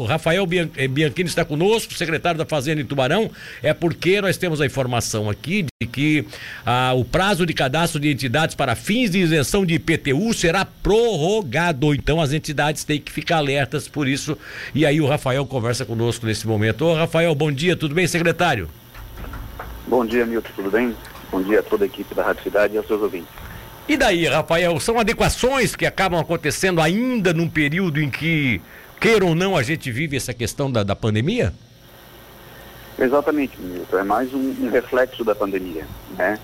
O Rafael eh, Bianchini está conosco, secretário da Fazenda em Tubarão. É porque nós temos a informação aqui de que ah, o prazo de cadastro de entidades para fins de isenção de IPTU será prorrogado. Então as entidades têm que ficar alertas por isso. E aí o Rafael conversa conosco nesse momento. Ô Rafael, bom dia, tudo bem, secretário? Bom dia, Milton, tudo bem? Bom dia a toda a equipe da Rádio Cidade e aos seus ouvintes. E daí, Rafael, são adequações que acabam acontecendo ainda num período em que queira ou não, a gente vive essa questão da, da pandemia? Exatamente, Milton. É mais um, um reflexo da pandemia. Né?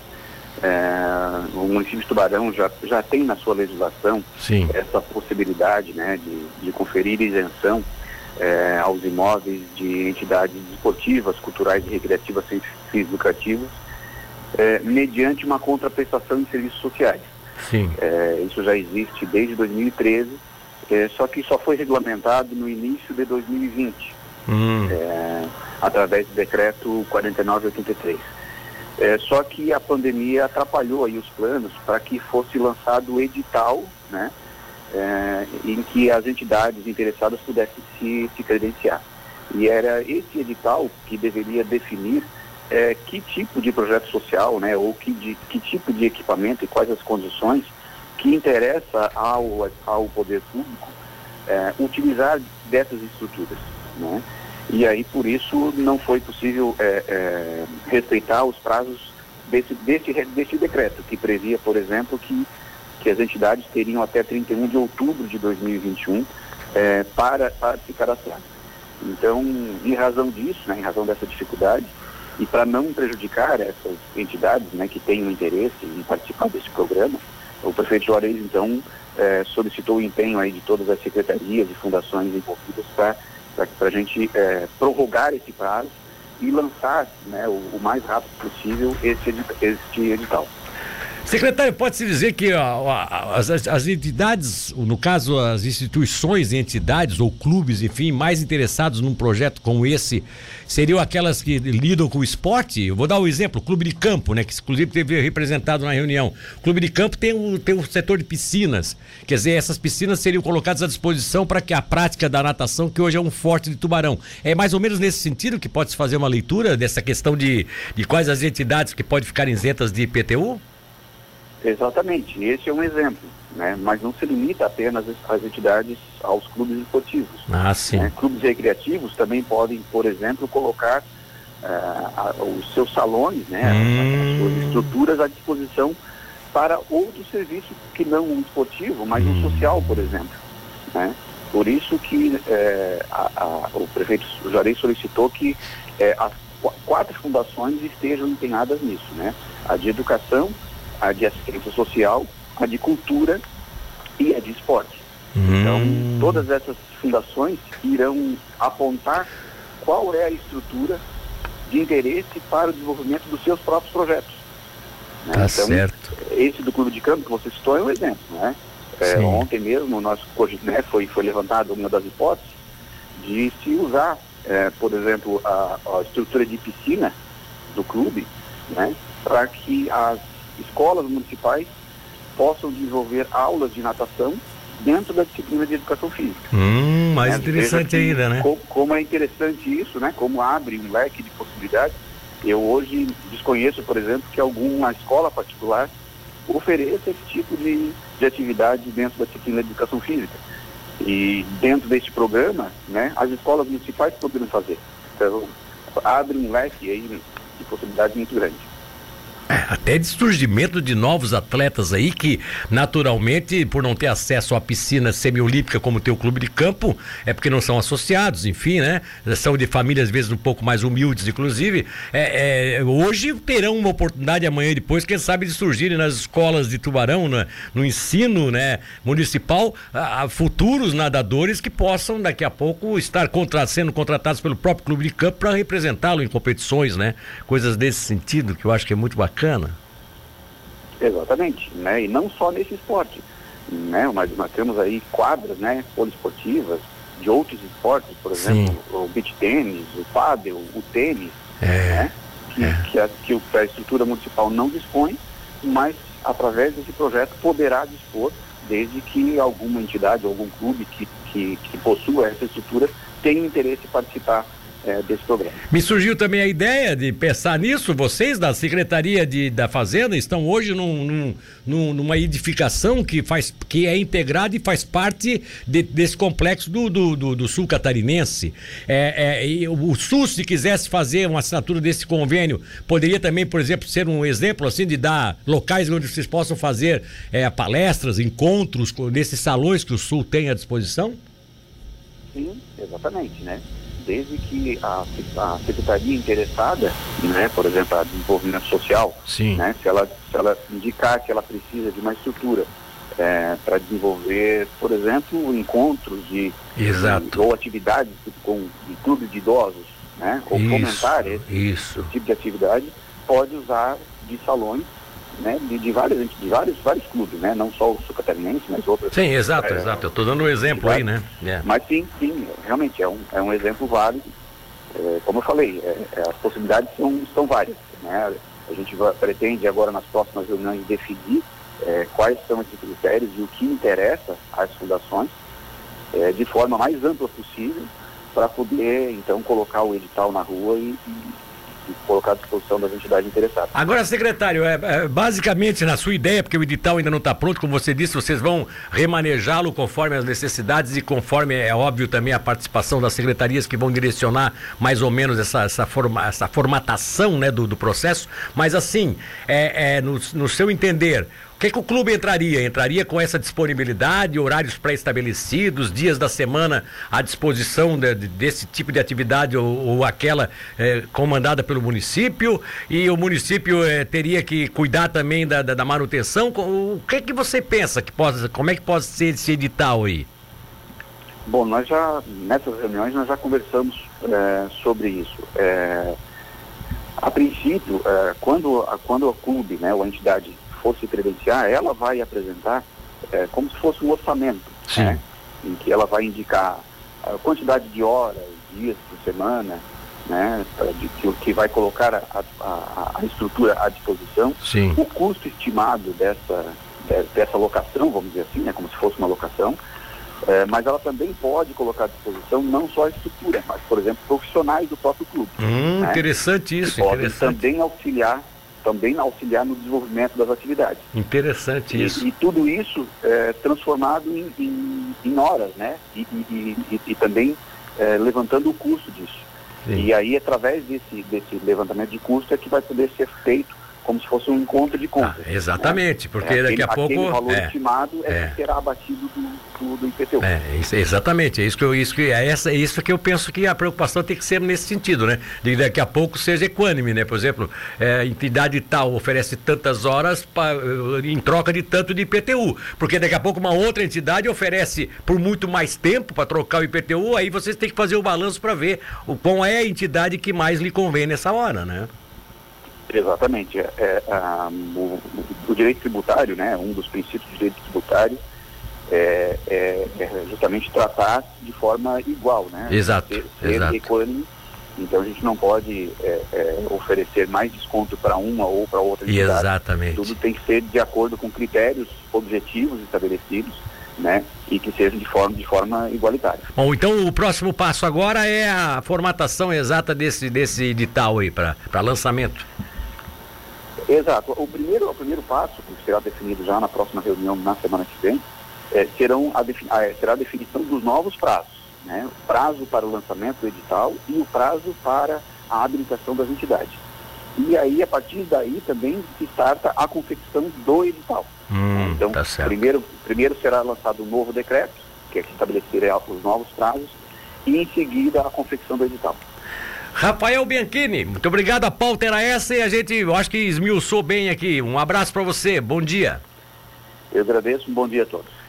É, o município de Tubarão já, já tem na sua legislação Sim. essa possibilidade né, de, de conferir isenção é, aos imóveis de entidades esportivas, culturais e recreativas sem fins lucrativos, é, mediante uma contraprestação de serviços sociais. Sim. É, isso já existe desde 2013 é, só que só foi regulamentado no início de 2020, hum. é, através do decreto 4983. É, só que a pandemia atrapalhou aí os planos para que fosse lançado o edital, né, é, em que as entidades interessadas pudessem se, se credenciar. E era esse edital que deveria definir é, que tipo de projeto social, né, ou que, de, que tipo de equipamento e quais as condições que interessa ao, ao poder público é, utilizar dessas estruturas. Né? E aí, por isso, não foi possível é, é, respeitar os prazos desse, desse, desse decreto, que previa, por exemplo, que, que as entidades teriam até 31 de outubro de 2021 é, para, para se cadastrar. Então, em razão disso, né, em razão dessa dificuldade, e para não prejudicar essas entidades né, que têm interesse em participar desse programa, o prefeito Juarez, então, é, solicitou o empenho aí de todas as secretarias e fundações envolvidas para a gente é, prorrogar esse prazo e lançar né, o, o, mais rápido possível esse, esse edital. Secretário, pode-se dizer que as, as, entidades, no caso as instituições e entidades ou clubes, enfim, mais interessados num projeto como esse, seriam aquelas que lidam com o esporte? Eu vou dar um exemplo, o Clube de Campo, né, que inclusive teve representado na reunião. O Clube de Campo tem o, tem o setor de piscinas, quer dizer, essas piscinas seriam colocadas à disposição para que a prática da natação, que hoje é um forte de tubarão. É mais ou menos nesse sentido que pode-se fazer uma leitura dessa questão de, de quais as entidades que podem ficar isentas de IPTU? Exatamente, esse é um exemplo, né? mas não se limita apenas às entidades, aos clubes esportivos. Ah, sim. Né? Clubes recreativos também podem, por exemplo, colocar uh, os seus salões, né? Hum. as suas estruturas à disposição para outros serviços que não um esportivo, mas hum. um social, por exemplo. Né? Por isso que eh, a, a, o prefeito Jarei solicitou que eh, as quatro fundações estejam empenhadas nisso, né? A de educação, a de assistência social, a de cultura e a de esporte. Hum. Então, todas essas fundações irão apontar qual é a estrutura de interesse para o desenvolvimento dos seus próprios projetos. Né? Tá então, certo. Esse do Clube de Campo que você citou é um exemplo. Né? É, ontem mesmo, nós, né, foi, foi levantada uma das hipóteses de se usar, é, por exemplo, a, a, estrutura de piscina do clube, né, para que as escolas municipais possam desenvolver aulas de natação dentro da disciplina de educação física. Hum, mais né? interessante ainda, né? Como, como, é interessante isso, né? Como abre um leque de possibilidades. Eu hoje desconheço, por exemplo, que alguma escola particular ofereça esse tipo de, de atividade dentro da disciplina de educação física. E dentro deste programa, né, as escolas municipais poderão fazer. Então, abre um leque aí de possibilidades muito grande. Até de surgimento de novos atletas aí que, naturalmente, por não ter acesso à piscina semiolímpica como tem o clube de campo, é porque não são associados, enfim, né? São de famílias, às vezes, um pouco mais humildes, inclusive. É, é, hoje terão uma oportunidade amanhã e depois, quem sabe, de surgirem nas escolas de Tubarão, no ensino né, municipal, a, a futuros nadadores que possam, daqui a pouco, estar contra, sendo contratados pelo próprio clube de campo para representá-lo em competições, né? Coisas desse sentido, que eu acho que é muito bacana Exatamente, né? E não só nesse esporte, né? Mas nós temos aí quadras, né? Poliesportivas de outros esportes, por exemplo, Sim. o beach tênis, o pádel, o tênis, é. né? Que, é. que, a, que a estrutura municipal não dispõe, mas através desse projeto poderá dispor, desde que alguma entidade, algum clube que, que, que possua essa estrutura tenham interesse em participar é, desse programa. Me surgiu também a ideia de pensar nisso. Vocês da Secretaria de, da Fazenda estão hoje num, num, numa edificação que, faz, que é integrada e faz parte de, desse complexo do, do, do, do sul catarinense. É, é, o SUS, se quisesse fazer uma assinatura desse convênio, poderia também, por exemplo, ser um exemplo assim de dar locais onde vocês possam fazer é, palestras, encontros nesses salões que o Sul tem à disposição? Sim, exatamente, né? Desde que a, a secretaria interessada, né, por exemplo, a desenvolvimento social, Sim. Né, se, ela, se ela indicar que ela precisa de uma estrutura é, para desenvolver, por exemplo, encontros de, Exato. ou atividades com de clube de idosos, né, ou isso, fomentar esse, esse tipo de atividade, pode usar de salões né, de, de, vários, de vários, vários clubes, né, não só o sul catarinense, mas outros. Sim, exato, é, exato. Eu estou dando um exemplo aí, né? É. Mas sim, sim, realmente é um, é um exemplo válido. É, como eu falei, é, é, as possibilidades são, são várias. Né? A gente vai, pretende agora nas próximas reuniões definir é, quais são esses critérios e o que interessa às fundações de forma mais ampla possível para poder então colocar o edital na rua e, e e colocar à disposição das entidades interessadas. Agora, secretário, é, é, basicamente na sua ideia, porque o edital ainda não está pronto, como você disse, vocês vão remanejá-lo conforme as necessidades e conforme, é óbvio, também a participação das secretarias que vão direcionar mais ou menos essa, essa, forma, essa formatação né, do, do processo. Mas assim, é, é no, no seu entender, que, que, o clube entraria? Entraria com essa disponibilidade, horários pré-estabelecidos, dias da semana à disposição de, de, desse tipo de atividade ou, ou aquela é, comandada pelo município e o município é, teria que cuidar também da, da, da, manutenção? O que que você pensa que pode, como é que pode ser esse edital aí? Bom, nós já nessas reuniões nós já conversamos é, sobre isso. a princípio, quando quando o clube, né, ou a entidade for se credenciar, ela vai apresentar é, como se fosse um orçamento, né, em que ela vai indicar a quantidade de horas, dias por semana, né, de, que, que vai colocar a, a, a, estrutura à disposição, Sim. o custo estimado dessa, dessa locação, vamos dizer assim, né, como se fosse uma locação, é, mas ela também pode colocar à disposição não só a estrutura, mas, por exemplo, profissionais do próprio clube. Hum, né, Interessante isso. Que podem também auxiliar também auxiliar no desenvolvimento das atividades. Interessante e, isso. E tudo isso é, transformado em, em, em, horas, né? E, e, e também é, levantando o custo disso. Sim. E aí, através desse, desse levantamento de custo, é que vai poder ser feito como se fosse um encontro de contas. Ah, exatamente, né? porque é, daqui a pouco. O valor é, estimado é, é, que será abatido do, do, do IPTU. É, isso, exatamente, é isso que eu, isso que é essa, é isso que eu penso que a preocupação tem que ser nesse sentido, né? De daqui a pouco seja equânime, né? Por exemplo, é, entidade tal oferece tantas horas pra, em troca de tanto de IPTU, porque daqui a pouco uma outra entidade oferece por muito mais tempo para trocar o IPTU, aí vocês têm que fazer o balanço para ver o qual é a entidade que mais lhe convém nessa hora, né? Exatamente. É, é o, o, direito tributário, né, um dos princípios do direito tributário é, é, é justamente tratar de forma igual, né? Exato. Ser, ser exato. Equânime. Então a gente não pode é, é, oferecer mais desconto para uma ou para outra entidade. Exatamente. Tudo tem que ser de acordo com critérios objetivos estabelecidos né, e que sejam de forma, de forma igualitária. Bom, então o próximo passo agora é a formatação exata desse, desse edital aí para lançamento. Exato. O primeiro, o primeiro passo, que será definido já na próxima reunião, na semana que vem, é, serão a, a, será a definição dos novos prazos. Né? O prazo para o lançamento do edital e o prazo para a habilitação das entidades. E aí, a partir daí, também se starta a confecção do edital. Hum, então, tá primeiro, primeiro será lançado um novo decreto, que é que estabelecerá os novos prazos, e em seguida a confecção do edital. Rafael Bianchini, muito obrigado. A pauta era essa e a gente, eu acho que esmiuçou bem aqui. Um abraço para você, bom dia. Eu agradeço, um bom dia a todos.